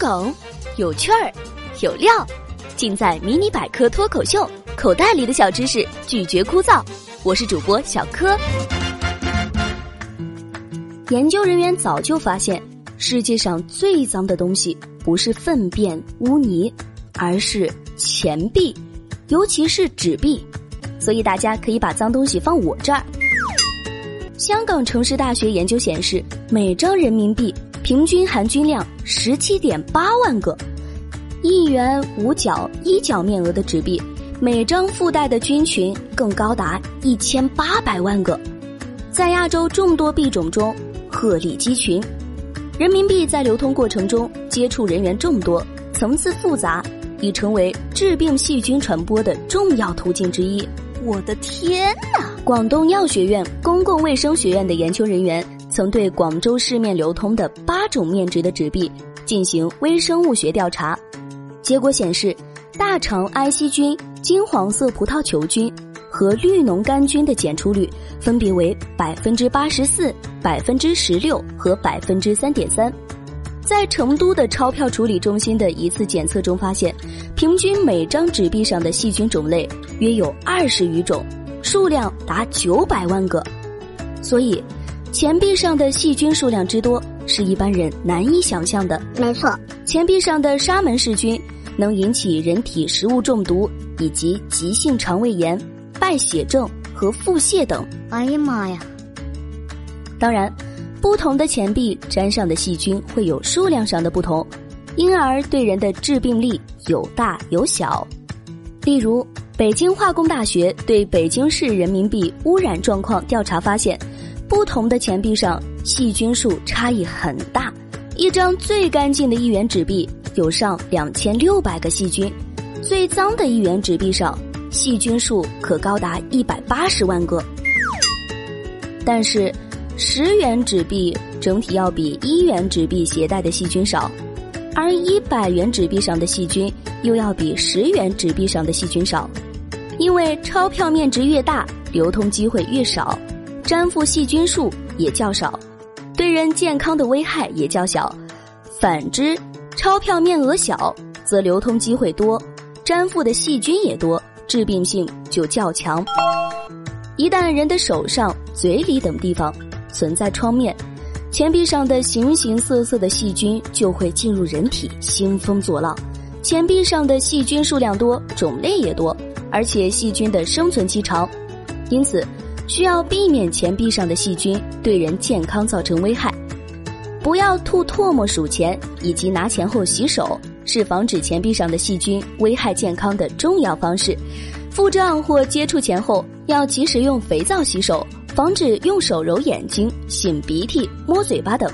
梗，有趣儿，有料，尽在《迷你百科脱口秀》。口袋里的小知识，拒绝枯燥。我是主播小柯。研究人员早就发现，世界上最脏的东西不是粪便污泥，而是钱币，尤其是纸币。所以大家可以把脏东西放我这儿。香港城市大学研究显示，每张人民币平均含菌量十七点八万个，一元五角一角面额的纸币，每张附带的菌群更高达一千八百万个。在亚洲众多币种中，鹤立鸡群。人民币在流通过程中接触人员众多，层次复杂，已成为致病细菌传播的重要途径之一。我的天哪！广东药学院公共卫生学院的研究人员曾对广州市面流通的八种面值的纸币进行微生物学调查，结果显示，大肠埃希菌、金黄色葡萄球菌和绿脓杆菌的检出率分别为百分之八十四、百分之十六和百分之三点三。在成都的钞票处理中心的一次检测中发现，平均每张纸币上的细菌种类约有二十余种，数量达九百万个。所以，钱币上的细菌数量之多是一般人难以想象的。没错，钱币上的沙门氏菌能引起人体食物中毒，以及急性肠胃炎、败血症和腹泻等。哎呀妈呀！当然。不同的钱币沾上的细菌会有数量上的不同，因而对人的致病力有大有小。例如，北京化工大学对北京市人民币污染状况调查发现，不同的钱币上细菌数差异很大。一张最干净的一元纸币有上两千六百个细菌，最脏的一元纸币上细菌数可高达一百八十万个。但是。十元纸币整体要比一元纸币携带的细菌少，而一百元纸币上的细菌又要比十元纸币上的细菌少，因为钞票面值越大，流通机会越少，粘附细菌数也较少，对人健康的危害也较小。反之，钞票面额小，则流通机会多，粘附的细菌也多，致病性就较强。一旦人的手上、嘴里等地方，存在创面，钱币上的形形色色的细菌就会进入人体，兴风作浪。钱币上的细菌数量多，种类也多，而且细菌的生存期长，因此需要避免钱币上的细菌对人健康造成危害。不要吐唾沫数钱，以及拿钱后洗手，是防止钱币上的细菌危害健康的重要方式。付账或接触钱后，要及时用肥皂洗手。防止用手揉眼睛、擤鼻涕、摸嘴巴等，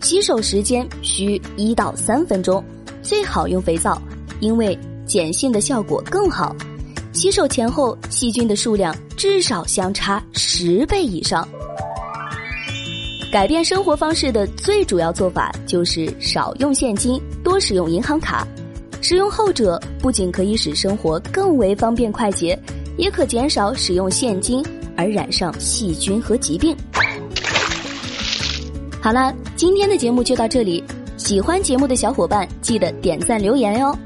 洗手时间需一到三分钟，最好用肥皂，因为碱性的效果更好。洗手前后细菌的数量至少相差十倍以上。改变生活方式的最主要做法就是少用现金，多使用银行卡。使用后者不仅可以使生活更为方便快捷，也可减少使用现金。而染上细菌和疾病。好了，今天的节目就到这里。喜欢节目的小伙伴，记得点赞留言哟。